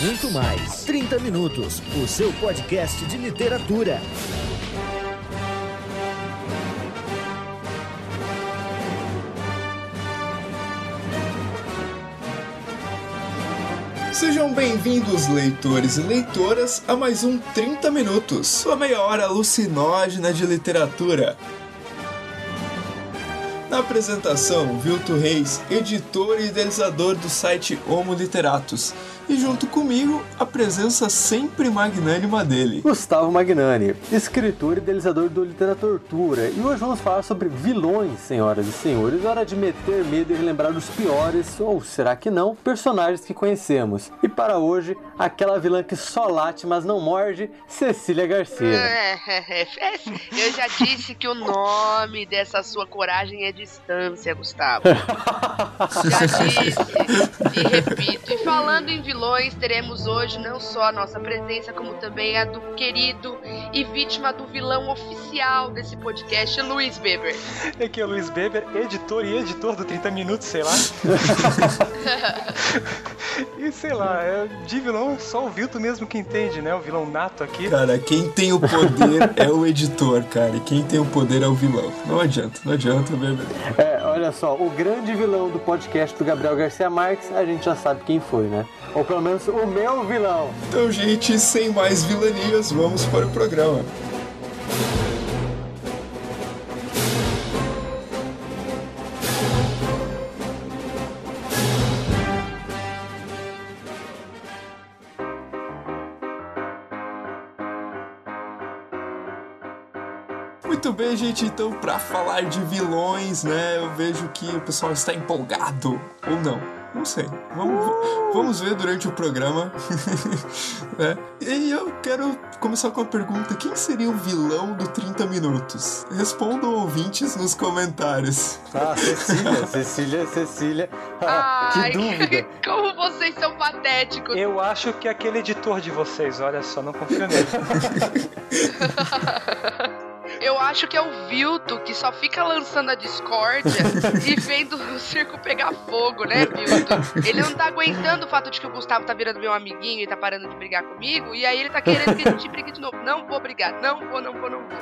muito mais. 30 Minutos, o seu podcast de literatura. Sejam bem-vindos, leitores e leitoras, a mais um 30 Minutos, sua meia hora alucinógena de literatura. Na apresentação, Vilto Reis, editor e idealizador do site Homo Literatus, e junto comigo, a presença sempre magnânima dele. Gustavo Magnani, escritor e idealizador do Literatura. E hoje vamos falar sobre vilões, senhoras e senhores. Hora de meter medo e relembrar os piores, ou será que não, personagens que conhecemos. E para hoje, aquela vilã que só late, mas não morde, Cecília Garcia. Eu já disse que o nome dessa sua coragem é distância, Gustavo. já disse. E repito. E falando em vilões, vilões, teremos hoje não só a nossa presença, como também a do querido e vítima do vilão oficial desse podcast, Luiz Beber. Aqui é o Luiz Beber, editor e editor do 30 Minutos, sei lá. e sei lá, é, de vilão só o Vilto mesmo que entende, né? O vilão nato aqui. Cara, quem tem o poder é o editor, cara. E quem tem o poder é o vilão. Não adianta, não adianta, Beber. É, olha só, o grande vilão do podcast do Gabriel Garcia Marques, a gente já sabe quem foi, né? Ou pelo menos o meu vilão. Então, gente, sem mais vilanias, vamos para o programa. Gente. Então, para falar de vilões, né, eu vejo que o pessoal está empolgado ou não. Não sei. Vamos, vamos ver durante o programa. é. E eu quero começar com a pergunta: quem seria o vilão do 30 Minutos? Respondam ouvintes nos comentários. Ah, Cecília, Cecília, Cecília. Ah, que dúvida. Como vocês são patéticos. Eu acho que é aquele editor de vocês, olha só, não confio nele. Eu acho que é o Vilto que só fica lançando a discórdia e vendo o circo pegar fogo, né, Vilto? Ele não tá aguentando o fato de que o Gustavo tá virando meu amiguinho e tá parando de brigar comigo, e aí ele tá querendo que a gente brigue de novo. Não vou brigar, não vou, não vou, não vou.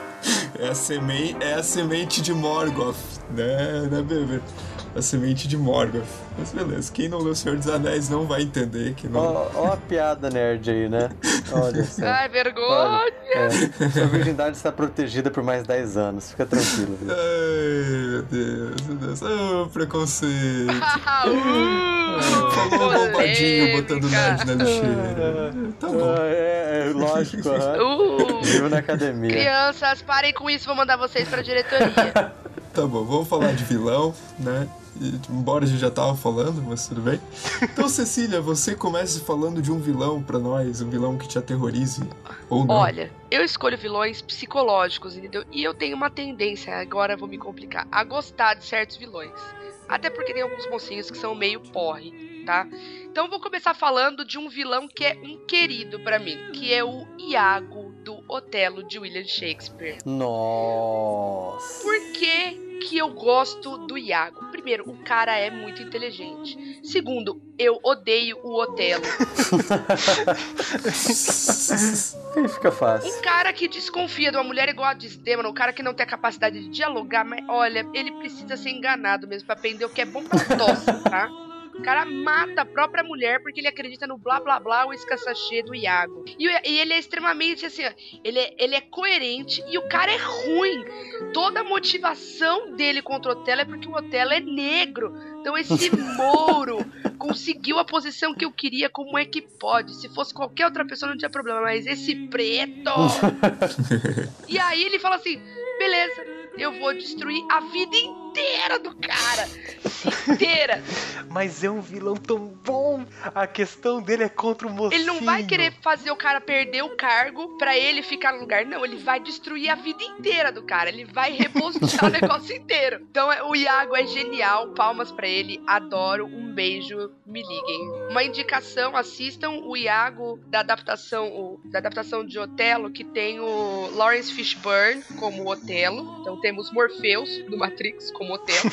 É a semente, é a semente de Morgoth, né, né, bebê? A semente de Morgoth. Mas beleza, quem não leu O Senhor dos Anéis não vai entender que não. Ó, ó a piada nerd aí, né? Olha só. Ai, vergonha! Olha, é, sua virgindade está protegida por mais 10 anos, fica tranquilo. Viu? Ai, meu Deus, meu Deus. Oh, preconceito. uh, Falou um bombadinho botando nerd na lixeira. Tá bom. É, é lógico. Uh, Vivo na academia. Crianças, parem com isso, vou mandar vocês pra diretoria. tá bom, vamos falar de vilão, né? Embora a gente já tava falando, mas tudo bem. Então, Cecília, você comece falando de um vilão para nós, um vilão que te aterrorize ou não. Olha, eu escolho vilões psicológicos, entendeu? E eu tenho uma tendência, agora vou me complicar, a gostar de certos vilões. Até porque tem alguns mocinhos que são meio porre, tá? Então vou começar falando de um vilão que é um querido para mim, que é o Iago do Otelo de William Shakespeare. Nossa. Por que que eu gosto do Iago? Primeiro, o cara é muito inteligente. Segundo, eu odeio o Otelo. Aí fica fácil. Um cara que desconfia de uma mulher igual a Desdemona, um cara que não tem a capacidade de dialogar, mas olha, ele precisa ser enganado mesmo para aprender o que é bom pra tosse, tá? O cara mata a própria mulher porque ele acredita no blá blá blá, o escassachê do Iago. E, e, ele é extremamente assim, ó, ele é, ele é coerente e o cara é ruim. Toda a motivação dele contra o Otelo é porque o Otelo é negro. Então esse Mouro conseguiu a posição que eu queria, como é que pode? Se fosse qualquer outra pessoa não tinha problema, mas esse preto. e aí ele fala assim: beleza, eu vou destruir a vida inteira do cara. Inteira. Mas é um vilão tão bom. A questão dele é contra o mocinho. Ele não vai querer fazer o cara perder o cargo para ele ficar no lugar. Não, ele vai destruir a vida inteira do cara. Ele vai repostar o negócio inteiro. Então o Iago é genial. Palmas para ele. Adoro. Um beijo. Me liguem. Uma indicação, assistam o Iago da adaptação, o, da adaptação de Otelo, que tem o Lawrence Fishburne como Otelo. Então temos Morpheus do Matrix como Otelo.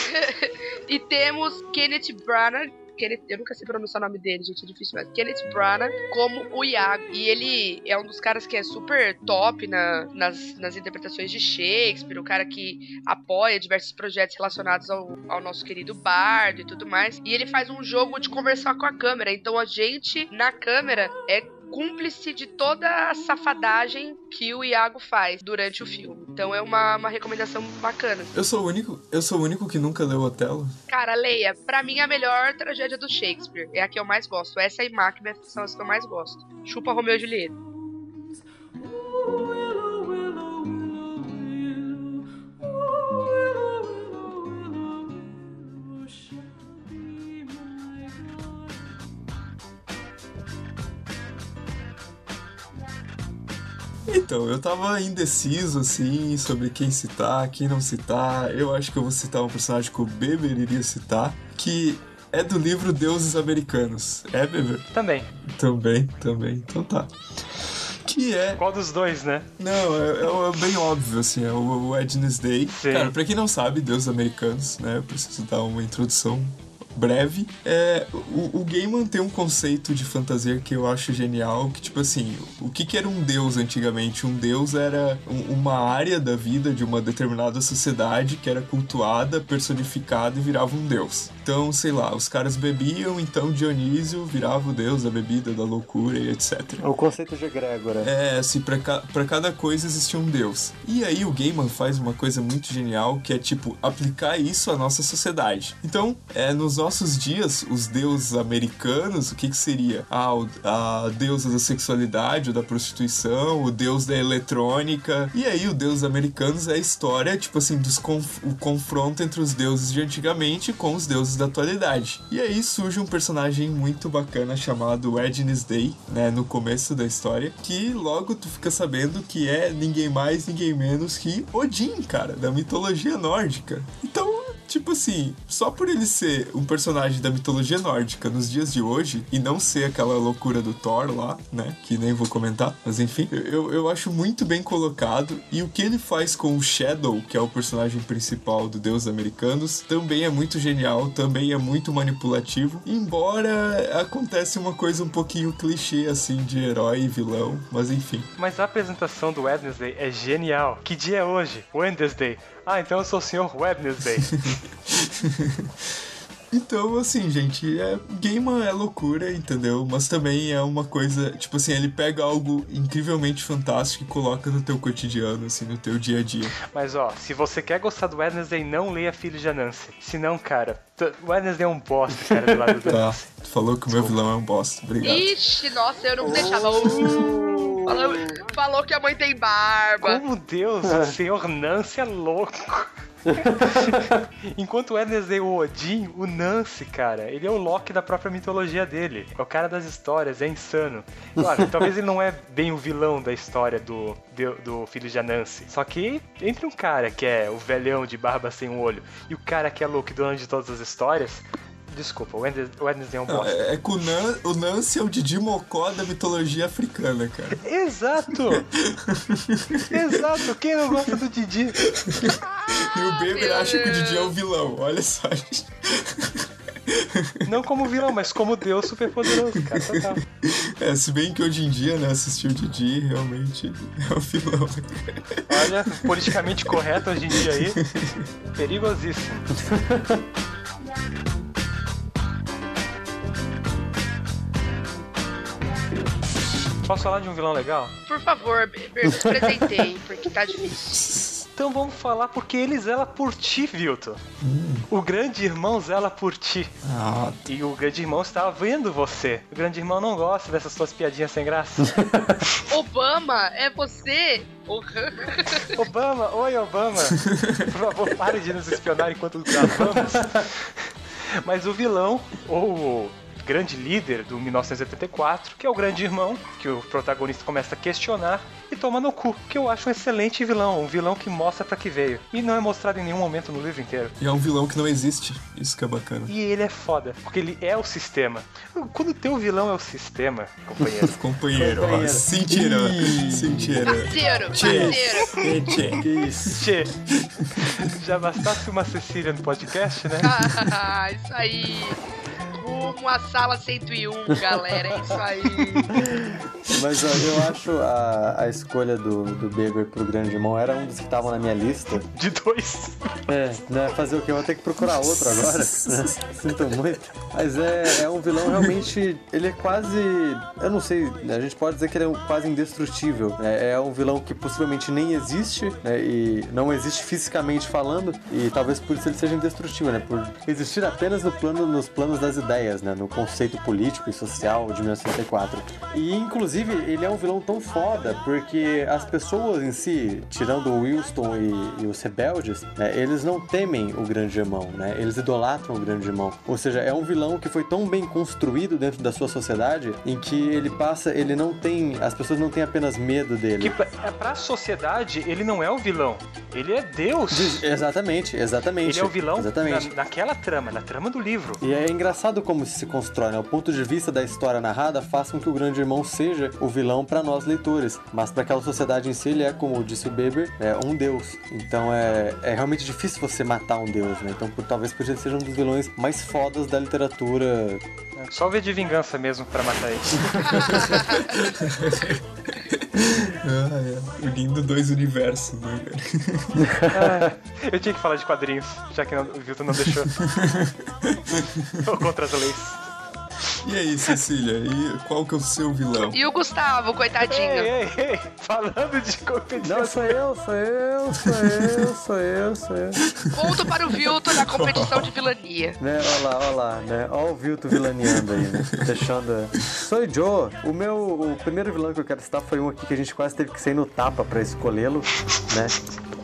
e temos Kenneth Branagh Kenneth, eu nunca sei pronunciar o nome dele, gente, é difícil, mas Kenneth Branagh como o Iago. E ele é um dos caras que é super top na, nas, nas interpretações de Shakespeare, o cara que apoia diversos projetos relacionados ao, ao nosso querido Bardo e tudo mais. E ele faz um jogo de conversar com a câmera. Então a gente, na câmera, é cúmplice de toda a safadagem que o Iago faz durante o filme. Então é uma, uma recomendação bacana. Eu sou o único, eu sou o único que nunca leu Otelo. Cara, leia. Pra mim, a melhor tragédia do Shakespeare. É a que eu mais gosto. Essa e Macbeth são as que eu mais gosto. Chupa Romeu e Julieta. Então, eu tava indeciso, assim, sobre quem citar, quem não citar. Eu acho que eu vou citar um personagem que o Beber iria citar, que é do livro Deuses Americanos. É, Beber? Também. Também, também. Então tá. Que é. Qual dos dois, né? Não, é, é- é bem óbvio, assim, é o, o Edness Day. Sim. Cara, pra quem não sabe, Deuses Americanos, né? Eu preciso dar uma introdução breve. É, o, o Gaiman tem um conceito de fantasia que eu acho genial, que tipo assim, o que, que era um deus antigamente? Um deus era um- uma área da vida de uma determinada sociedade que era cultuada, personificada e virava um deus. Então, sei lá, os caras bebiam, então Dionísio virava o deus da bebida, da loucura e etc. O conceito de egrégora. É, assim, pra, ca pra cada coisa existia um deus. E aí o Gaiman faz uma coisa muito genial, que é, tipo, aplicar isso à nossa sociedade. Então, é, nos nossos dias, os deuses americanos, o que que seria? Ah, o- a deusa da sexualidade, ou da prostituição, o deus da eletrônica. E aí o deus americanos é a história, tipo assim, dos conf o confronto entre os deuses de antigamente com os deuses da atualidade. E aí surge um personagem muito bacana chamado Edness Day, né, no começo da história, que logo tu fica sabendo que é ninguém mais, ninguém menos que Odin, cara, da mitologia nórdica. Então, tipo assim, só por ele ser um personagem da mitologia nórdica nos dias de hoje e não ser aquela loucura do Thor lá, né, que nem vou comentar, mas enfim, eu, eu acho muito bem colocado e o que ele faz com o Shadow, que é o personagem principal do Deus Americanos, também é muito genial, também é muito manipulativo, embora acontece uma coisa um pouquinho clichê assim de herói e vilão, mas enfim. Mas a apresentação do Wednesday é genial. Que dia é hoje? Wednesday. Ah, então eu sou o senhor Wednesday. Então, assim, gente, é, Gaiman é loucura, entendeu? Mas também é uma coisa, tipo assim, ele pega algo incrivelmente fantástico e coloca no teu cotidiano, assim, no teu dia a dia. Mas ó, se você quer gostar do Wednesday, não leia Filho de Anansi. Se não, cara, o Wednesday é um bosta, cara, do lado do Tá, tu falou que o meu vilão é um bosta, obrigado. Ixi, nossa, eu não deixava. Falou, falou que a mãe tem barba. Como Deus, o senhor Nancy é louco. Enquanto o Wednesday é o Odin, o Nancy, cara, ele é o Loki da própria mitologia dele. É o cara das histórias, é insano. Claro, talvez ele não é bem o vilão da história do, do, do filho de Anansi. Só que entre um cara que é o velhão de barba sem um olho e o cara que é louco e dono de todas as histórias. Desculpa, o Wednesday, é um bosta. é, é que o, Nan, o Nancy é o Didi Mocó da mitologia africana, cara. Exato! Exato! Quem não gosta do Didi? E o meu acha que o. Didi é o vilão, olha só, gente. Não como vilão, mas como Deus super poderoso, cara. Total. É, se bem que hoje em dia, né, assistir o Didi realmente é o vilão. Olha, politicamente correto hoje em dia aí. Perigosíssimo. Posso falar de um vilão legal? Por favor, apresentei, porque tá difícil. Então vamos falar porque ele zela por ti, Vilton. O grande irmão zela por ti. Ah, E o grande irmão está vendo você. O grande irmão não gosta dessas suas piadinhas sem graça. Obama, é você? Obama, oi Obama. Por favor, pare de nos espionar enquanto gravamos. Mas o vilão, ou grande líder do 1984, que é o grande irmão, que o protagonista começa a questionar e toma no cu, que eu acho um excelente vilão, um vilão que mostra pra que veio. E não é mostrado em nenhum momento no livro inteiro. e é um vilão que não existe. Isso que é bacana. E ele é foda, porque ele é o sistema. Quando o teu vilão é o sistema, companheiro, Companheiro, ó, Companheiro. sentira, sentira. Parceiro, parceiro. Tchê. Que isso? Tchê, já bastasse uma Cecília no podcast, né? Ah, isso aí. Rumo à sala 101, galera. É isso aí. Mas ó, eu acho a, a escolha do, do Beber pro Grande Irmão era um dos que estavam na minha lista. De dois. É, né? Fazer o quê? Eu vou ter que procurar outro agora. né? Sinto muito. Mas é, é um vilão realmente. Ele é quase. Eu não sei, né? a gente pode dizer que ele é um- quase indestrutível. né? É um vilão que possivelmente nem existe, né? E não existe fisicamente falando. E talvez por isso ele seja indestrutível, né? Por existir apenas no plano, nos planos das ideias, né? No conceito político e social de 1964. E inclusive ele é um vilão tão foda porque as pessoas em si, tirando o Wilson e, e os rebeldes, né, eles não temem o grande irmão, né? Eles idolatram o grande irmão. Ou seja, é um vilão que foi tão bem construído dentro da sua sociedade em que ele passa, ele não tem, as pessoas não têm apenas medo dele. Que pra, é, pra sociedade, ele não é o vilão. Ele é Deus. Exatamente, exatamente. Ele é o vilão Exatamente. na- naquela trama, na trama do livro. E é engraçado como isso se constrói, né? O ponto de vista da história narrada faz com que o grande irmão seja o vilão para nós leitores, mas para aquela sociedade em si ele é, como disse o Beber, é um deus. Então é, é realmente difícil você matar um deus, né? Então por- talvez por isso ele seja um dos vilões mais fodas da literatura. Só ver de vingança mesmo pra matar ele. Ah, é. Unindo dois universos, né, cara? Eu tinha que falar de quadrinhos, já que não, o Vilton não deixou. Ou contra as leis. E aí, Cecília? E qual que é o seu vilão? E o Gustavo, coitadinho. Ei, ei, ei, falando de competição. Não, sou eu, sou eu, sou eu, sou eu, sou eu. Ponto para o Vilto na competição de vilania. Né, olha lá, olha lá, né? Olha o Vilto vilaneando aí, né? Deixando. Sou Joe. O meu. O primeiro vilão que eu quero citar foi um aqui que a gente quase teve que sair no tapa pra escolhê-lo, né?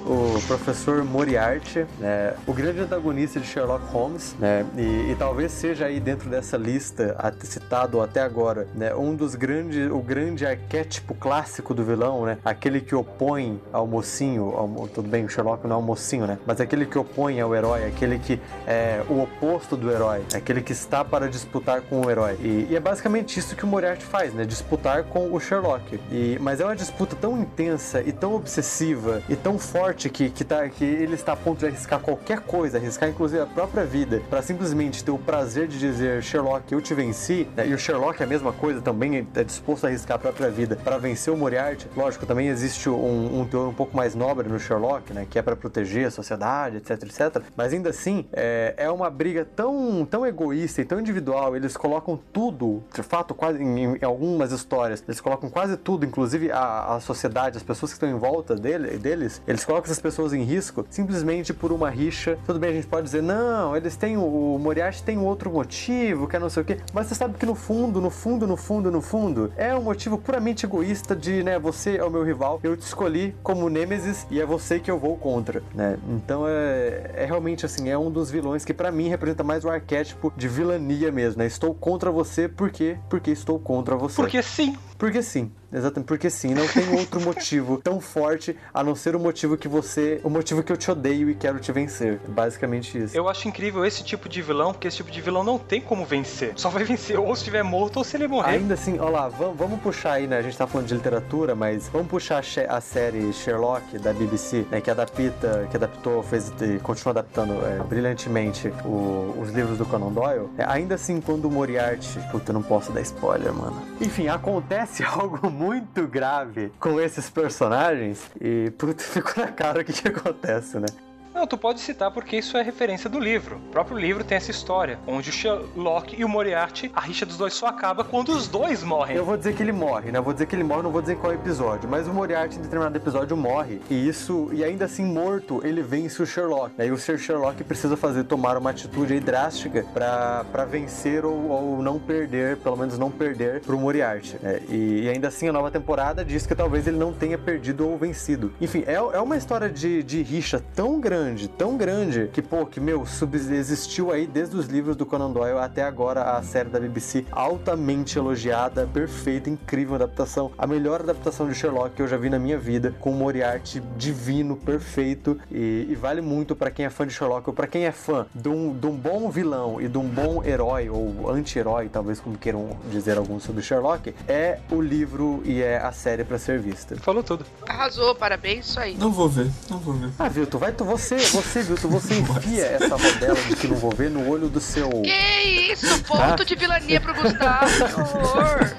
O professor Moriarty, né? o grande antagonista de Sherlock Holmes, né? E, e talvez seja aí dentro dessa lista citado até agora, né? Um dos grandes, o grande arquétipo clássico do vilão, né? Aquele que opõe ao mocinho, ao tudo bem, o Sherlock não é um mocinho, né? Mas aquele que opõe ao herói, aquele que é o oposto do herói, aquele que está para disputar com o herói. E, e é basicamente isso que o Moriarty faz, né? Disputar com o Sherlock. E, mas é uma disputa tão intensa e tão obsessiva e tão forte que, que, tá, que ele está a ponto de arriscar qualquer coisa, arriscar inclusive a própria vida, para simplesmente ter o prazer de dizer Sherlock, eu te venci. né? E o Sherlock é a mesma coisa, também é disposto a arriscar a própria vida para vencer o Moriarty. Lógico, também existe um, um teor um pouco mais nobre no Sherlock, né? Que é para proteger a sociedade, etc, etc. Mas ainda assim, é, é uma briga tão, tão egoísta e tão individual. Eles colocam tudo, de fato, quase em, em algumas histórias, eles colocam quase tudo, inclusive a, a sociedade, as pessoas que estão em volta dele, deles, eles colocam essas pessoas em risco simplesmente por uma rixa. Tudo bem, a gente pode dizer, não, eles têm o, Moriarty tem outro motivo, que é não sei o quê, mas você sabe que no fundo, no fundo, no fundo, no fundo, é um motivo puramente egoísta de, né, você é o meu rival, eu te escolhi como Nêmesis e é você que eu vou contra, né? Então é, é realmente assim, é um dos vilões que pra mim representa mais o arquétipo de vilania mesmo, né? Estou contra você, por quê? Porque estou contra você. Porque sim. Porque sim, exatamente, porque sim, não tem outro motivo tão forte a não ser o motivo que você, o motivo que eu te odeio e quero te vencer. Basicamente isso. Eu acho incrível esse tipo de vilão, porque esse tipo de vilão não tem como vencer. Só vai vencer ou se estiver morto ou se ele morrer. Ainda assim, ó lá, vamos, vamos puxar aí, né? A gente tá falando de literatura, mas vamos puxar a série Sherlock da BBC, né? Que adapta, que adaptou, fez e continua adaptando é, brilhantemente o- os livros do Conan Doyle. É, ainda assim, quando o Moriarty, puta, eu não posso dar spoiler, mano. Enfim, acontece algo muito grave com esses personagens e, puta, ficou na cara o que que acontece, né? Não, tu pode citar porque isso é referência do livro. O próprio livro tem essa história, onde o Sherlock e o Moriarty, a rixa dos dois só acaba quando os dois morrem. Eu vou dizer que ele morre, né? Eu vou dizer que ele morre, não vou dizer qual episódio. Mas o Moriarty, em determinado episódio, morre. E isso, e ainda assim morto, ele vence o Sherlock. Aí o Sir Sherlock precisa fazer, tomar uma atitude drástica pra vencer ou, ou não perder, pelo menos não perder pro Moriarty. né? E, e ainda assim, a nova temporada diz que talvez ele não tenha perdido ou vencido. Enfim, é, é uma história de, de rixa tão grande, tão grande, que, pô, que, meu, subsistiu aí desde os livros do Conan Doyle até agora a série da BBC, altamente elogiada, perfeita, incrível adaptação. A melhor adaptação de Sherlock que eu já vi na minha vida, com o Moriarty divino, perfeito, e, e vale muito pra quem é fã de Sherlock, ou pra quem é fã de um, de um bom vilão e de um bom herói, ou anti-herói, talvez como queiram dizer alguns sobre Sherlock, é o livro e é a série pra ser vista. Falou tudo. Arrasou, parabéns, isso aí. Não vou ver, não vou ver. Ah, viu, tu vai, tu, você Você, você, Vilton, você enfia essa rodela de que não vou ver no olho do seu. Que isso? Ponto de vilania pro Gustavo, que horror.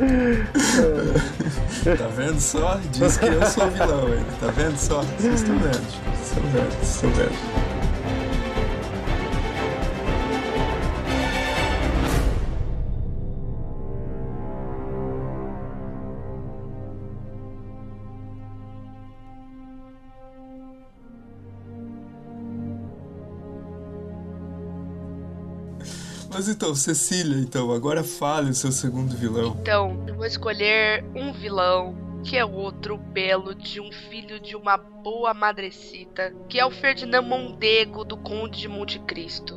Tá vendo só? Diz que eu sou vilão, ele. Tá vendo só? Vocês estão vendo. Vocês estão vendo. Vocês estão vendo. Mas então, Cecília, então, agora fale o seu segundo vilão. Então, eu vou escolher um vilão que é outro belo de um filho de uma boa madrecita, que é o Ferdinand Mondego do Conde de Monte Cristo.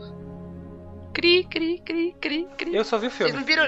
Cri, cri, cri, cri, cri. Eu só vi o Vocês filme. não viram.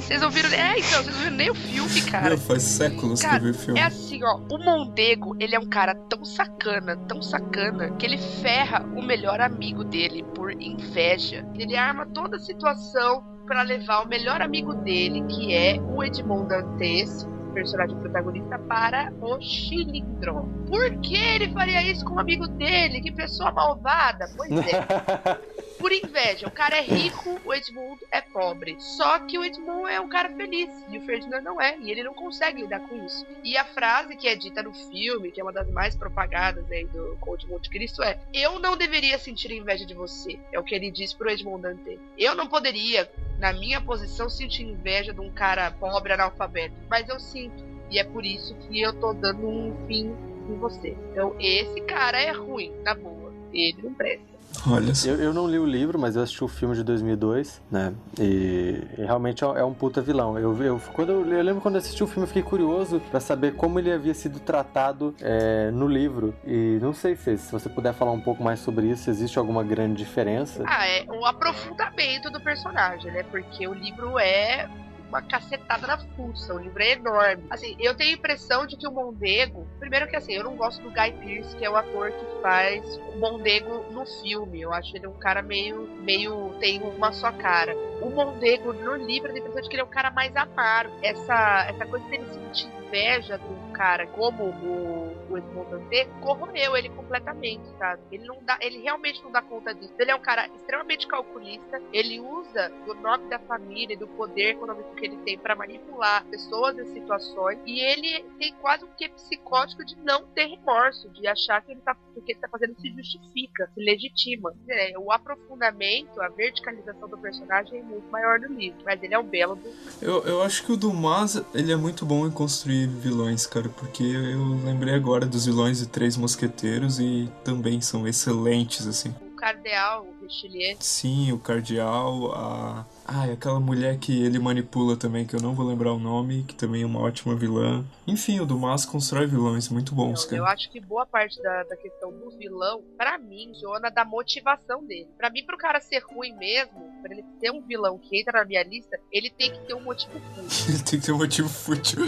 Vocês não viram. É, então, vocês não viram nem o filme, cara. Meu, faz séculos que eu Cara, vi o filme. é assim, ó. O Mondego, ele é um cara tão sacana, tão sacana, que ele ferra o melhor amigo dele por inveja. Ele arma toda a situação pra levar o melhor amigo dele, que é o Edmond Dantes, personagem protagonista, para o Chilindro. Por que ele faria isso com o amigo dele? Que pessoa malvada! Pois é. por inveja. O cara é rico, o Edmundo é pobre. Só que o Edmundo é um cara feliz e o Ferdinand não é, e ele não consegue lidar com isso. E a frase que é dita no filme, que é uma das mais propagadas aí do Conde de Monte Cristo, é: Eu não deveria sentir inveja de você. É o que ele diz pro Edmond Dante. Eu não poderia, na minha posição, sentir inveja de um cara pobre analfabeto, mas eu sinto. E é por isso que eu tô dando um fim em você. Então, esse cara é ruim, na boa. Ele não presta. Olha só. Eu, eu não li o livro, mas eu assisti o filme de 2002, né? E, e realmente é é um puta vilão. Eu, eu, quando eu, eu lembro quando eu assisti o filme, eu fiquei curioso pra saber como ele havia sido tratado é, no livro. E não sei se, se você puder falar um pouco mais sobre isso, se existe alguma grande diferença. Ah, é o aprofundamento do personagem, né? Porque o livro é uma cacetada na fuça, o livro é enorme. Assim, eu tenho a impressão de que o Mondego. Primeiro que assim, eu não gosto do Guy Pearce, que é o ator que faz o Mondego no filme. Eu acho ele um cara meio. meio. tem uma só cara. O Mondego no livro, eu tenho a impressão de que ele é um cara mais amargo. Essa, essa coisa dele sentir inveja um cara como o, o Edmond Dantê corroeu ele completamente, sabe? Ele não dá, ele realmente não dá conta disso. Ele é um cara extremamente calculista, ele usa do nome da família, do poder econômico que ele tem para manipular pessoas e situações, e ele tem quase um quê psicótico de não ter remorso, de achar que ele tá, o que ele tá fazendo se justifica, se legitima. É, o aprofundamento, a verticalização do personagem é muito maior no livro, mas ele é um belo do Eu, eu acho que o Dumas, ele é muito bom em construir vilões, cara, porque eu lembrei agora dos vilões de Três Mosqueteiros e também são excelentes, assim. o Cardeal, o Richelieu. Sim, o Cardeal, a... Ah, e aquela mulher que ele manipula também, que eu não vou lembrar o nome, que também é uma ótima vilã. Enfim, o Dumas constrói vilões muito bons, Então, eu cara. acho que boa parte da, da questão do vilão, pra mim, funciona da motivação dele. Pra mim, pro cara ser ruim mesmo, pra ele ser um vilão que entra na minha lista, ele tem que ter um motivo fútil. Ele tem que ter um motivo fútil.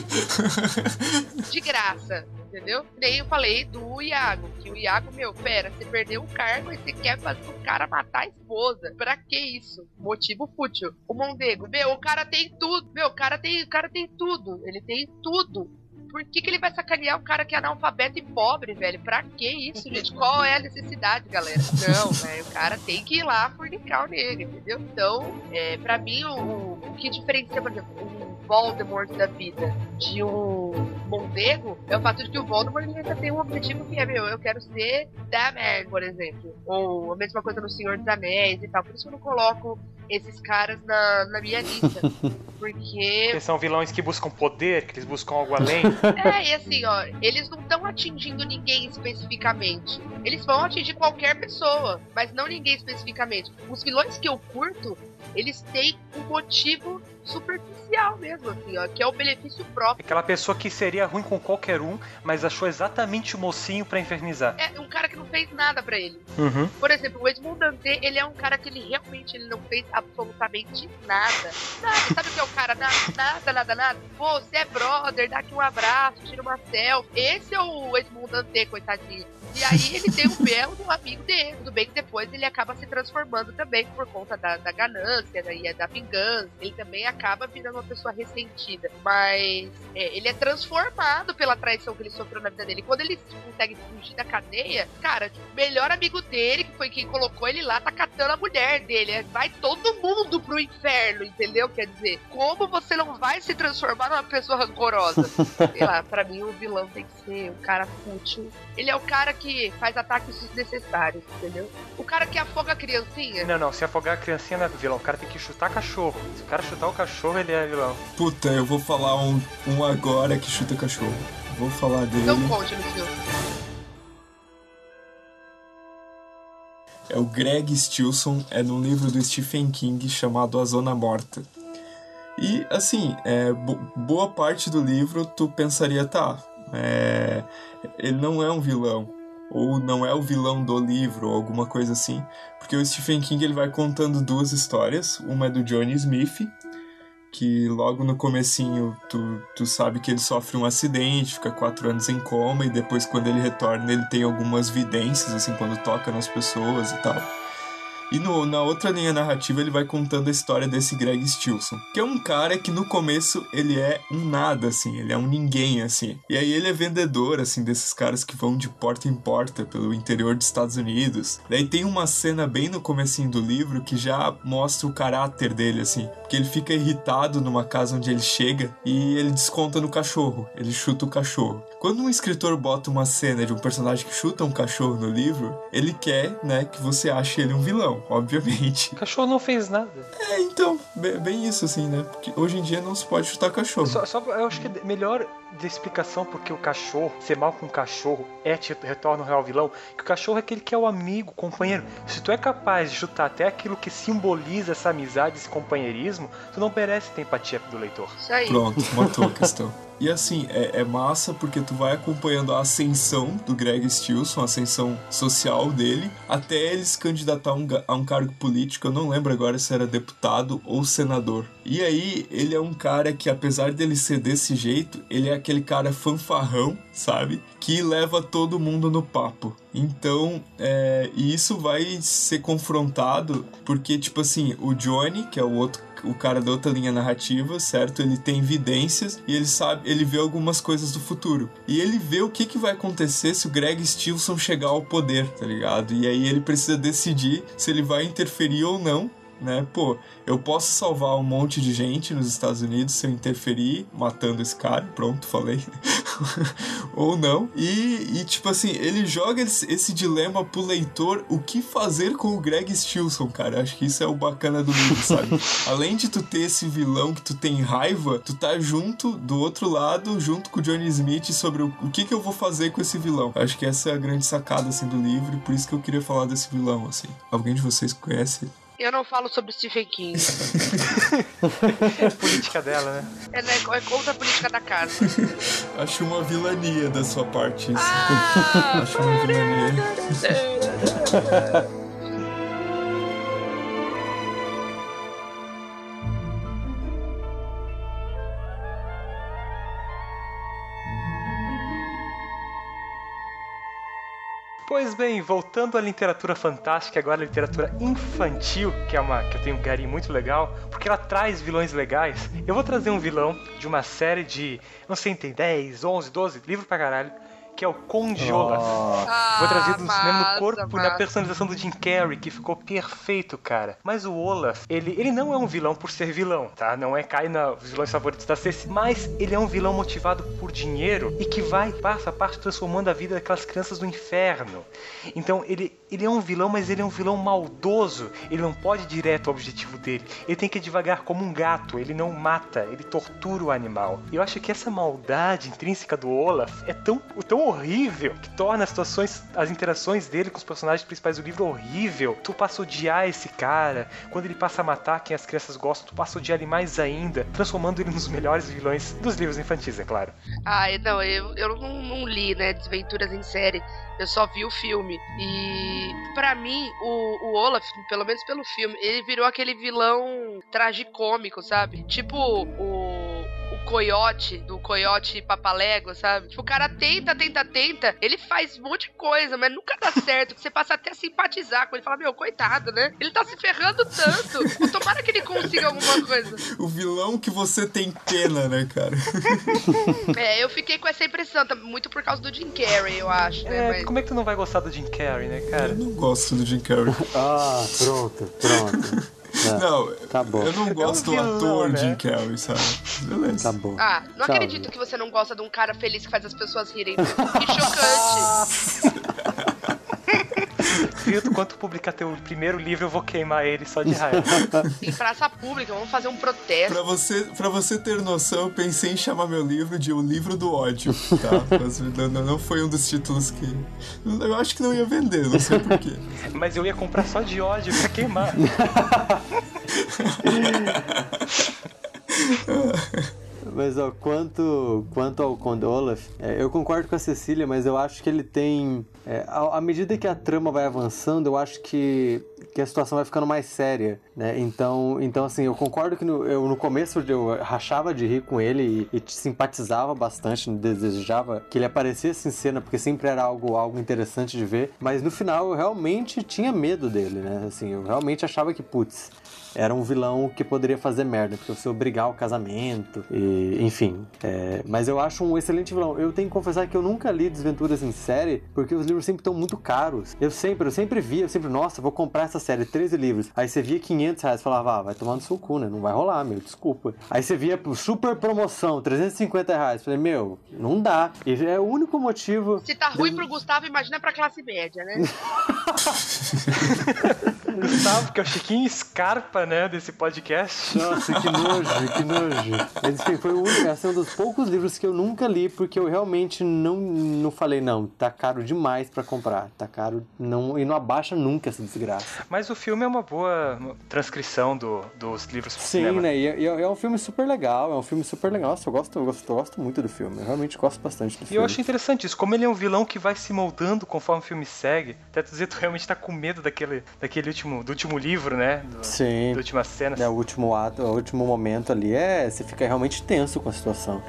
De graça, entendeu? Nem eu falei do Iago, que o Iago, meu, pera, você perdeu o cargo e você quer fazer o cara matar a esposa. Pra que isso? Motivo fútil. O Mondego, meu, o cara tem tudo. Meu, o cara tem, o cara tem tudo. Ele tem tudo. Por que, que ele vai sacanear um cara que é analfabeto e pobre, velho? Pra que isso, gente? Qual é a necessidade, galera? Não, velho, o cara tem que ir lá fornicar o negro, entendeu? Então, é, pra mim, o, o- que diferencia, por exemplo, Voldemort da vida de um Mondego é o fato de que o Voldemort ele ainda tem um objetivo que é, meu, eu quero ser Batman, por exemplo. Ou a mesma coisa no Senhor dos Anéis e tal. Por isso que eu não coloco esses caras na, na minha lista. Porque Porque são vilões que buscam poder, que eles buscam algo além. é, e assim, ó, eles não estão atingindo ninguém especificamente. Eles vão atingir qualquer pessoa, mas não ninguém especificamente. Os vilões que eu curto, eles têm um motivo superficial mesmo, assim, ó, que é o benefício próprio. Aquela pessoa que seria ruim com qualquer um, mas achou exatamente o mocinho pra infernizar. É um cara que não fez nada pra ele. Uhum. Por exemplo, o Edmond Dantê, ele é um cara que ele realmente ele não fez absolutamente nada. Nada. Sabe o que é o cara? Nada, nada, nada, nada. Pô, você é brother, dá aqui um abraço, tira uma selfie. Esse é o Edmond Dantê, coitadinho. E aí ele tem o Bel do amigo dele. Tudo bem que depois ele acaba se transformando também por conta da, da ganância né, e da vingança. Ele também acaba virando uma pessoa ressentida. Mas é, ele é transformado pela traição que ele sofreu na vida dele. Quando ele consegue fugir da cadeia, cara, tipo, o melhor amigo dele, que foi quem colocou ele lá, tá catando a mulher dele. Vai todo mundo pro inferno, entendeu? Quer dizer, como você não vai se transformar numa pessoa rancorosa? Sei lá, pra mim o vilão tem que ser um cara fútil. Ele é o cara que faz ataques desnecessários, entendeu? O cara que afoga a criancinha. Não, não, se afogar a criancinha não é vilão. O cara tem que chutar cachorro. Se o cara chutar o cachorro, ele é vilão. Puta, eu vou falar um, um agora que chuta cachorro. Vou falar dele. Não conte no filme. É o Greg Stilson, é num livro do Stephen King chamado A Zona Morta. E, assim, é, bo boa parte do livro tu pensaria, tá, é, ele não é um vilão, ou não é o vilão do livro, ou alguma coisa assim, porque o Stephen King ele vai contando duas histórias, uma é do Johnny Smith, que logo no comecinho tu, tu sabe que ele sofre um acidente, fica quatro anos em coma e depois quando ele retorna ele tem algumas vidências, assim, quando toca nas pessoas e tal. E no, na outra linha narrativa ele vai contando a história desse Greg Stilson, que é um cara que no começo ele é um nada, assim, ele é um ninguém, assim. E aí ele é vendedor, assim, desses caras que vão de porta em porta pelo interior dos Estados Unidos. Daí tem uma cena bem no comecinho do livro que já mostra o caráter dele, assim. Porque ele fica irritado numa casa onde ele chega e ele desconta no cachorro, ele chuta o cachorro. Quando um escritor bota uma cena de um personagem que chuta um cachorro no livro, ele quer, né, que você ache ele um vilão, obviamente. O cachorro não fez nada. É, então, bem, bem isso assim, né? Porque hoje em dia não se pode chutar cachorro. Só, só eu acho que é melhor de explicação porque o cachorro, ser mal com o cachorro, é te retorna o real vilão, que o cachorro é aquele que é o amigo, companheiro. Se tu é capaz de chutar até aquilo que simboliza essa amizade, esse companheirismo, tu não merece ter empatia do leitor. Isso aí. Pronto, matou a questão. E assim, é, é, massa porque tu vai acompanhando a ascensão do Greg Stilson, a ascensão social dele, até ele se candidatar a um, a um cargo político. Eu não lembro agora se era deputado ou senador. E aí, ele é um cara que, apesar dele ser desse jeito, ele é aquele cara fanfarrão, sabe? Que leva todo mundo no papo. Então, é, e isso vai ser confrontado porque, tipo assim, o Johnny, que é o outro o cara da outra linha narrativa, certo? Ele tem evidências e ele sabe, ele vê algumas coisas do futuro. E ele vê o que, que vai acontecer se o Greg Stilson chegar ao poder, tá ligado? E aí ele precisa decidir se ele vai interferir ou não né? Pô, eu posso salvar um monte de gente nos Estados Unidos se eu interferir matando esse cara, pronto, falei. Ou não. E, e, tipo assim, ele joga esse, esse, dilema pro leitor o que fazer com o Greg Stilson, cara. Acho que isso é o bacana do livro, sabe? Além de tu ter esse vilão que tu tem raiva, tu tá junto do outro lado, junto com o Johnny Smith, sobre o, o que que eu vou fazer com esse vilão. Acho que essa é a grande sacada, assim, do livro, e por isso que eu queria falar desse vilão, assim. Alguém de vocês conhece? Eu não falo sobre Stephen King. é política dela, né? É, né? é contra a política da casa. Acho uma vilania da sua parte isso. Ah, Acho uma vilania. Pois bem, voltando à literatura fantástica, agora a literatura infantil, que é uma que eu tenho um carinho muito legal, porque ela traz vilões legais. Eu vou trazer um vilão de uma série de, não sei, tem 10, 11, 12, livro pra caralho, que é o Conde Olaf. Ah, Foi trazido no cinema massa, no corpo e na massa. personalização do Jim Carrey, que ficou perfeito, cara. Mas o Olaf, ele, ele não é um vilão por ser vilão, tá? Não é cair nos vilões favoritos da CC, mas ele é um vilão motivado por dinheiro e que vai, passo a passo, transformando a vida daquelas crianças no inferno. Então, ele, ele é um vilão, mas ele é um vilão maldoso. Ele não pode ir direto ao objetivo dele. Ele tem que ir devagar como um gato. Ele não mata, ele tortura o animal. E eu acho que essa maldade intrínseca do Olaf é tão, tão horrível que torna as situações, as interações dele com os personagens principais do livro horrível. Tu passa a odiar esse cara. Quando ele passa a matar quem as crianças gostam, tu passa a odiar ele mais ainda, transformando ele nos melhores vilões dos livros infantis, é claro. Ah, não, eu, eu não, não li, né, Desventuras em Série. Eu só vi o filme. E pra mim, o, o Olaf, pelo menos pelo filme, ele virou aquele vilão tragicômico, sabe? Tipo o coiote, do coiote papalégua, sabe? Tipo, o cara tenta, tenta, tenta, ele faz um monte de coisa, mas nunca dá certo, que você passa até a simpatizar com ele. Fala, meu, coitado, né? Ele tá se ferrando tanto. Tomara que ele consiga alguma coisa. O vilão que você tem pena, né, cara? É, eu fiquei com essa impressão, tá- muito por causa do Jim Carrey, eu acho, né? É, Mas- como é que tu não vai gostar do Jim Carrey, né, cara? Eu não gosto do Jim Carrey. Ah, pronto, pronto. É, Não, Tá bom. eu não gosto do vilão, ator né? Jim Carrey, sabe? Beleza. Tá bom. Ah, não Tchau, acredito que você não gosta de um cara feliz que faz as pessoas rirem. Que chocante. Viu? Quando tu publicar teu primeiro livro, eu vou queimar ele só de raiva. em praça pública, vamos fazer um protesto. Pra você, pra você ter noção, eu pensei em chamar meu livro de O Livro do Ódio, tá? Mas não, não- não foi um dos títulos que. Eu acho que não ia vender, não sei porquê. Mas eu ia comprar só de ódio pra queimar. Mas ó, quanto, quanto ao Conde Olaf, é, eu concordo com a Cecília, mas eu acho que ele tem. é, à, medida que a trama vai avançando, eu acho que, que a situação vai ficando mais séria, né? Então, então assim, eu concordo que no, eu, no começo eu rachava de rir com ele e, e simpatizava bastante, desejava que ele aparecesse em cena, porque sempre era algo, algo interessante de ver. Mas no final eu realmente tinha medo dele, né? Assim, eu realmente achava que, putz, era um vilão que poderia fazer merda, porque você obrigar o casamento, e, enfim. é, mas eu acho um excelente vilão. Eu tenho que confessar que eu nunca li Desventuras em série, porque os livros sempre estão muito caros. Eu sempre, eu sempre via, eu sempre, nossa, vou comprar essa série, 13 livros. Aí você via 500 reais, falava, ah, vai tomar no seu cu, né? Não vai rolar, meu, desculpa. Aí você via por super promoção, 350 reais. Falei, meu, não dá. E é o único motivo. Se tá ruim pro Gustavo, imagina pra classe média, né? Gustavo, que é o Chiquinho Scarpa, né, desse podcast. Nossa, que nojo, que nojo. Mas enfim, foi o único, esse é um dos poucos livros que eu nunca li, porque eu realmente não, não falei, não, tá caro demais pra comprar. Tá caro, não, e não abaixa nunca essa desgraça. Mas o filme é uma boa transcrição do- dos livros pro Sim, cinema. né? E é, e é um filme super legal, é um filme super legal. Nossa, eu gosto, eu gosto, eu gosto muito do filme. Eu realmente gosto bastante do E filme. eu acho interessante isso, como ele é um vilão que vai se moldando conforme o filme segue. Até tu dizer, tu realmente tá com medo daquele, daquele último, do último livro, né? Do, Sim. da última cena. É, o último ato, o último momento ali é. Você fica realmente tenso com a situação.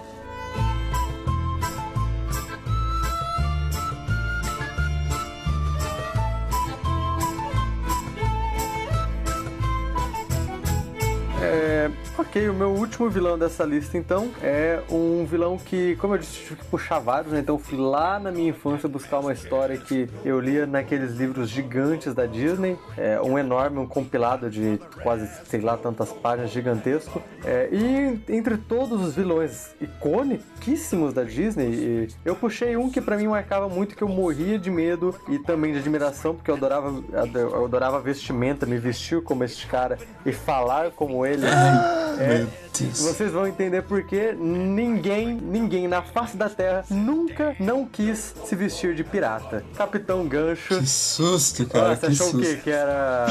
Ok, o meu último vilão dessa lista então é um vilão que, como eu disse, tive que puxar vários, né? Então eu fui lá na minha infância buscar uma história que eu lia naqueles livros gigantes da Disney, é, um enorme, um compilado de quase, sei lá, tantas páginas, gigantesco. É, e entre todos os vilões iconiquíssimos da Disney, eu puxei um que pra mim marcava muito, que eu morria de medo e também de admiração, porque eu adorava, eu adorava vestimenta, me vestir como este cara e falar como ele. É, vocês vão entender porque ninguém, ninguém na face da Terra nunca não quis se vestir de pirata. Capitão Gancho. Que susto, cara, Ah, você que achou o quê? susto. Que era.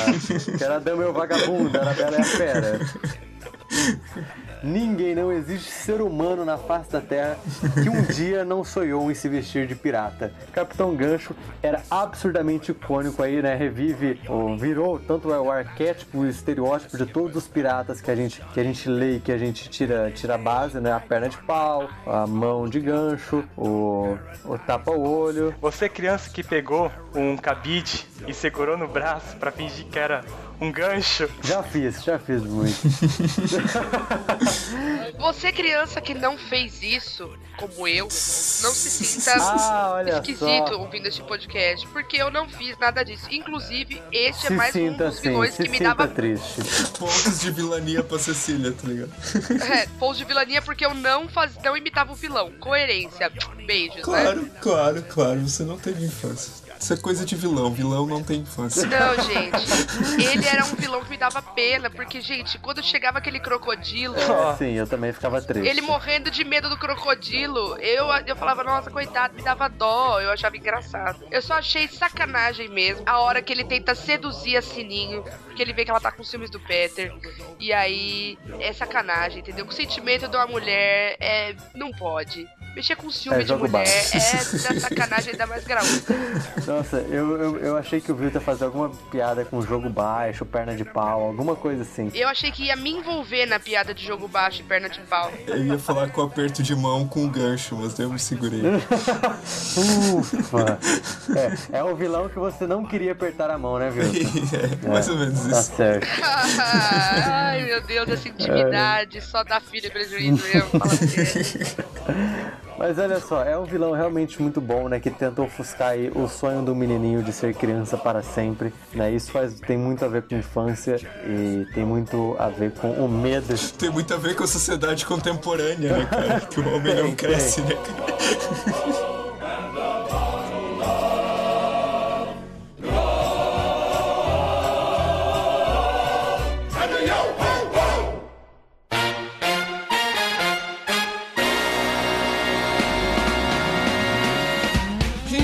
Que era a Dama e o Vagabundo, era a Bela e a Fera. Ninguém, não existe ser humano na face da Terra que um dia não sonhou em se vestir de pirata. Capitão Gancho era absurdamente icônico aí, né? Revive, ou virou tanto é o arquétipo, o estereótipo de todos os piratas que a gente, que a gente lê e que a gente tira, tira a base, né? A perna de pau, a mão de gancho, o, o tapa-olho. Você, criança que pegou um cabide e segurou no braço pra fingir que era um gancho, Já fiz, já fiz muito. Você, criança que não fez isso, como eu, não se sinta Ah, esquisito só. ouvindo este podcast, porque eu não fiz nada disso. Inclusive, este é Se mais um dos assim, vilões se que me dava triste. Pontos de vilania pra Cecília, tá ligado? é, pouso de vilania porque eu não, faz... não imitava o vilão. Coerência. Beijos, né? Claro, claro, claro, você não teve infância. Isso é coisa de vilão, vilão não tem infância. Não, gente. Ele era um vilão que me dava pena, porque, gente, quando chegava aquele crocodilo, É, sim, eu também ficava triste. ele morrendo de medo do crocodilo, eu, eu falava, nossa, coitado, me dava dó, eu achava engraçado. Eu só achei sacanagem mesmo a hora que ele tenta seduzir a Sininho, porque ele vê que ela tá com ciúmes do Peter. E aí, é sacanagem, entendeu? O sentimento de uma mulher é. não pode. Mexer com ciúme É, de jogo mulher baixo. é da sacanagem ainda mais graúda. Nossa, eu, eu, eu achei que o Vitor ia fazer alguma piada com jogo baixo, perna de pau, alguma coisa assim. Eu achei que ia me envolver na piada de jogo baixo e perna de pau. Eu ia falar com aperto de mão com gancho, mas daí eu me segurei. Ufa! É, é o vilão que você não queria apertar a mão, né, Vitor? É, mais ou menos Tá isso. certo. Ai, meu Deus, essa intimidade só dá filho e prejuízo. Fala sério. Mas olha só, é um vilão realmente muito bom, né? Que tenta ofuscar aí o sonho do menininho de ser criança para sempre, né? Isso faz, tem muito a ver com infância e tem muito a ver com o medo. Tem muito a ver com a sociedade contemporânea, né, cara? Que o homem não cresce, né, cara?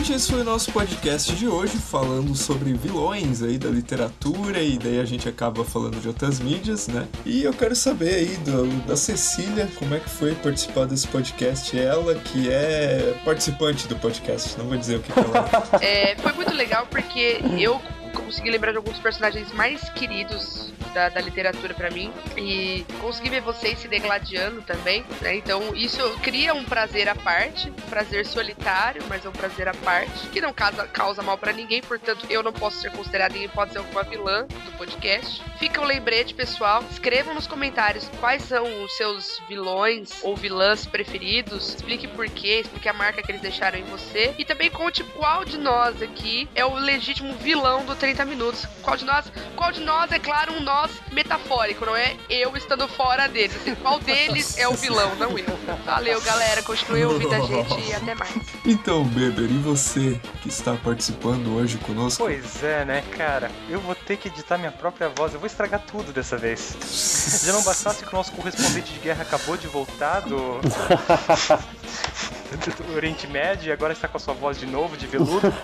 Gente, esse foi o nosso podcast de hoje, falando sobre vilões aí da literatura, e daí a gente acaba falando de outras mídias, né? E eu quero saber aí do, da Cecília, como é que foi participar desse podcast? Ela que é participante do podcast, não vou dizer o que, ela é. É, foi muito legal porque eu consegui lembrar de alguns personagens mais queridos da, da literatura pra mim e consegui ver vocês se degladiando também, né? Então isso cria um prazer à parte, um prazer solitário, mas é um prazer à parte, que não causa, causa mal pra ninguém, portanto eu não posso ser considerada em hipótese alguma vilã do podcast. Fica um lembrete, pessoal, escrevam nos comentários quais são os seus vilões ou vilãs preferidos, explique por quê, explique a marca que eles deixaram em você e também conte qual de nós aqui é o legítimo vilão do 30 minutos. Qual de nós, qual de nós é claro um nós metafórico, não é eu estando fora deles. Qual deles é o vilão, não eu. Valeu, galera, continue ouvindo a gente e até mais. Então, Beber, e você que está participando hoje conosco? Pois é, né, cara? Eu vou ter que editar minha própria voz. Eu vou estragar tudo dessa vez. Já não bastasse que o nosso correspondente de guerra acabou de voltar do. do Oriente Médio e agora está com a sua voz de novo, de veludo.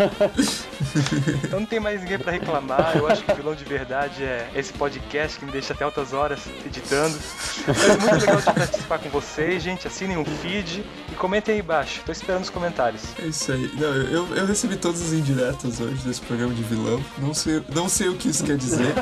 Então não tem mais ninguém pra reclamar. Eu acho que o vilão de verdade é esse podcast que me deixa até altas horas editando. Mas é muito legal de participar com vocês, gente. Assinem um feed e comentem aí embaixo. Tô esperando os comentários. É isso aí. Não, eu, eu recebi todas as indiretas hoje desse programa de vilão. Não sei, não sei o que isso quer dizer.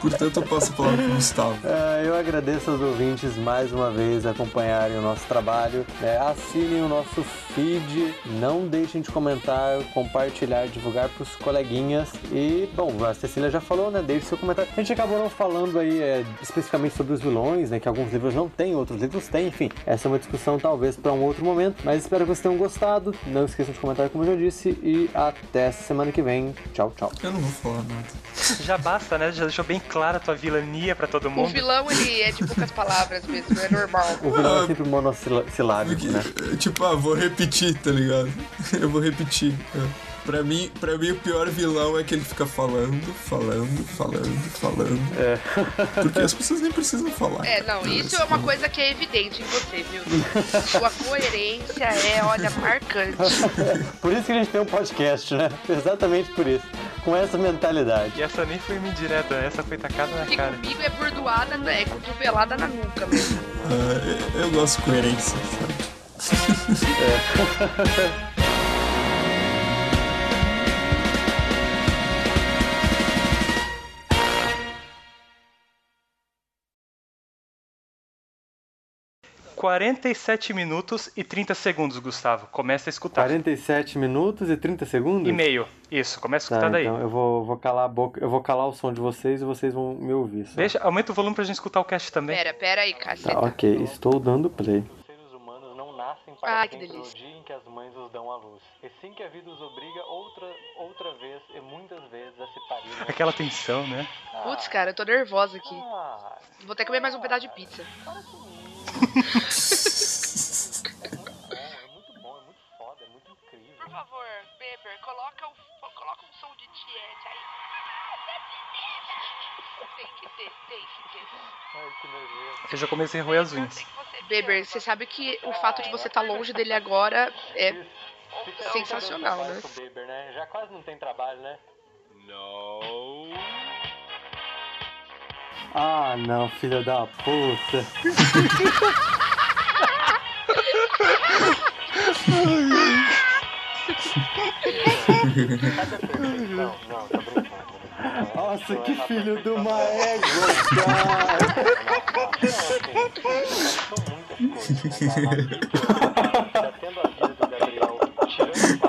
Portanto, eu passo a palavra pro Gustavo. É, eu agradeço aos ouvintes mais uma vez acompanharem o nosso trabalho. É, assinem o nosso feed, não deixem de comentar, compartilhar, divulgar para os coleguinhas. E, bom, a Cecília já falou, né? Deixe seu comentário. A gente acabou não falando aí é, especificamente sobre os vilões, né? Que alguns livros não têm, outros livros têm. Enfim, essa é uma discussão talvez para um outro momento. Mas espero que vocês tenham gostado. Não esqueçam de comentar, como eu já disse. E até semana que vem. Tchau, tchau. Eu não vou falar nada. Já basta, né? Já deixou bem clara a tua vilania pra todo O mundo. vilão, ele é de poucas palavras mesmo, é normal. O vilão é sempre monossilábico, né? Porque, Tipo, ah, vou repetir, tá ligado? Eu vou repetir. É. Pra mim, pra mim, o pior vilão é que ele fica falando, falando, falando, falando. É. Porque as pessoas nem precisam falar. É, não, isso é uma coisa que é evidente em você, viu? Sua coerência é, olha, marcante. Por isso que a gente tem um podcast, né? Exatamente por isso. Com essa mentalidade. E essa nem foi indireta, essa foi tacada na Que cara. comigo é burdoada, né? É cotovelada na nuca mesmo. Ah, eu gosto de coerência, sabe? É. 47 minutos e 30 segundos, Gustavo. Começa a escutar. 47 minutos e 30 segundos? E meio. Isso, começa a Tá, escutar daí. então eu vou, vou calar a boca, eu vou calar o som de vocês e vocês vão me ouvir. Só. Deixa, aumenta o volume pra gente escutar o cast também. Pera, pera aí, Tá, caceta. ok, estou dando play. Os seres humanos não nascem para que sempre no dia em que as mães os dão à luz. E sim que a vida os obriga outra, outra vez e muitas vezes a se parir. Aquela tensão, né? Putz, cara, eu tô nervosa aqui. Ah, Vou ter que comer mais um pedaço de pizza. para é muito bom, é muito bom, é muito foda, é muito incrível. Por favor, Beber, coloca, o, coloca um som de tiete aí. Tem que ter, tem que ter. Ai, que nojeiro. Eu já comecei a roer as unhas. Beber, você sabe que o fato de você estar longe dele agora é sensacional, né? Beber, né? Já quase não tem trabalho, né? Ah, não, filha da puta. Não, não, tá brincando. Né? Nossa, que filho de uma égua, cara. São muitas coisas, né, cara? Já tendo a vida do Gabriel tirando o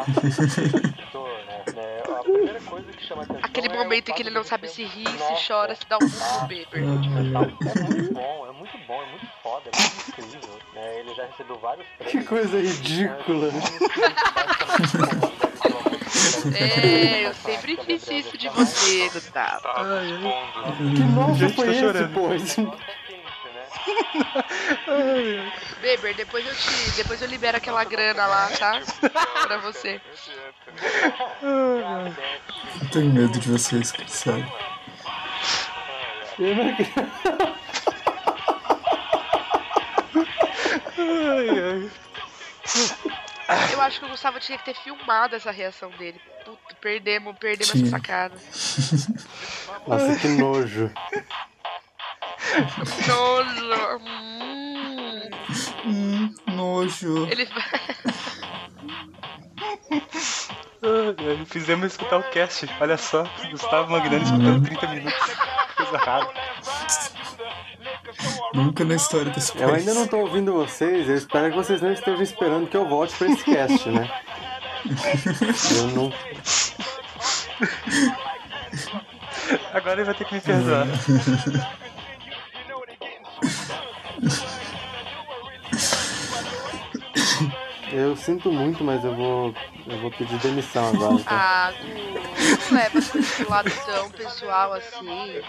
né? né, que atenção Aquele é momento em que ele não sabe se ri, se chora, se dá um burro no Beber. É muito bom, é muito bom, é muito foda, é muito incrível. Né? Ele já recebeu vários Que prêmios. coisa ridícula. É, eu sempre fiz isso de você, Gustavo. Que nojo Gente, foi tô esse, pô? Esse- Beber, depois eu te. Depois eu libero aquela grana lá, tá? Pra você. Eu tenho medo de vocês, sério. Eu não acredito. Eu acho que o Gustavo tinha que ter filmado essa reação dele. Puta, perdemos, perdemos Tinha. essa sacada. Nossa, que nojo. Nojo. Hum. Hum, nojo. Ele. Fizemos escutar o cast. Olha só, Gustavo Magnani escutando 30 minutos. Coisa rara. Nunca na história desse país. Eu ainda não tô ouvindo vocês, eu espero que vocês não estejam esperando que eu volte pra esse cast, né? Eu não. Agora ele vai ter que me perdoar. Eu sinto muito, mas eu vou. Eu vou pedir demissão agora, tá? Ah, não leva esse lado tão pessoal assim.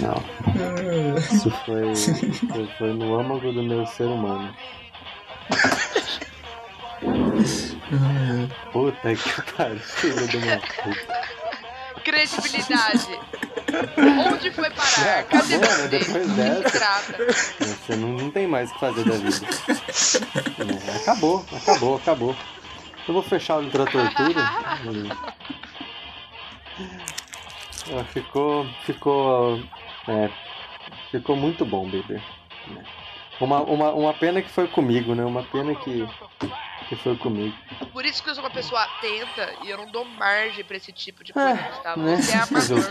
Não. Isso foi. Foi, foi no âmago do meu ser humano. Puta que pariu, filho de uma puta. Credibilidade. Onde foi parar? É, Cadê acabou, né? você? Depois Que dessa. Você não, não tem mais o que fazer da vida. É, acabou, acabou, acabou. Eu vou fechar o literatura. Ah, ficou. Ficou. É, ficou muito bom, bebê. É. Uma, uma, uma pena que foi comigo, né? Uma pena que, que foi comigo. Por isso que eu sou uma pessoa atenta e eu não dou margem pra esse tipo de coisa, É, Gustavo. né? Você é amador.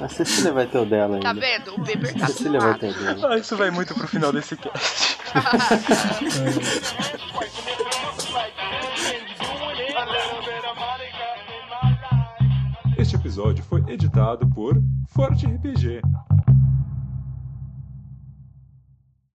A Cecília vai ter o dela Tá ainda. vendo? O Beber A tá Cecília vai ter o dela. Ah, isso vai muito pro final desse cast. episódio foi editado por Forte RPG.